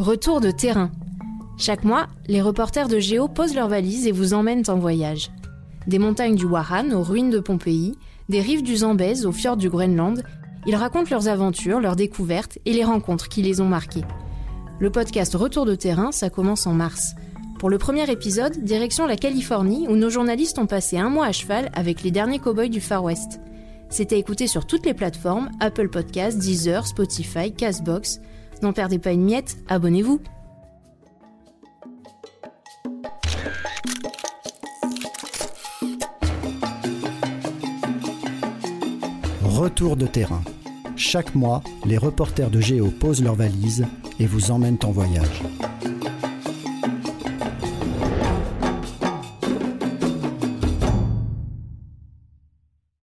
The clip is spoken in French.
Retour de terrain. Chaque mois, les reporters de Géo posent leurs valises et vous emmènent en voyage. Des montagnes du Waran aux ruines de Pompéi, des rives du Zambèze aux fjords du Groenland, ils racontent leurs aventures, leurs découvertes et les rencontres qui les ont marqués. Le podcast Retour de terrain, ça commence en mars. Pour le premier épisode, direction la Californie où nos journalistes ont passé un mois à cheval avec les derniers cowboys du Far West. À écouter sur toutes les plateformes Apple Podcasts, Deezer, Spotify, Castbox. N'en perdez pas une miette, abonnez-vous. Retour de terrain. Chaque mois, les reporters de Géo posent leurs valises et vous emmènent en voyage.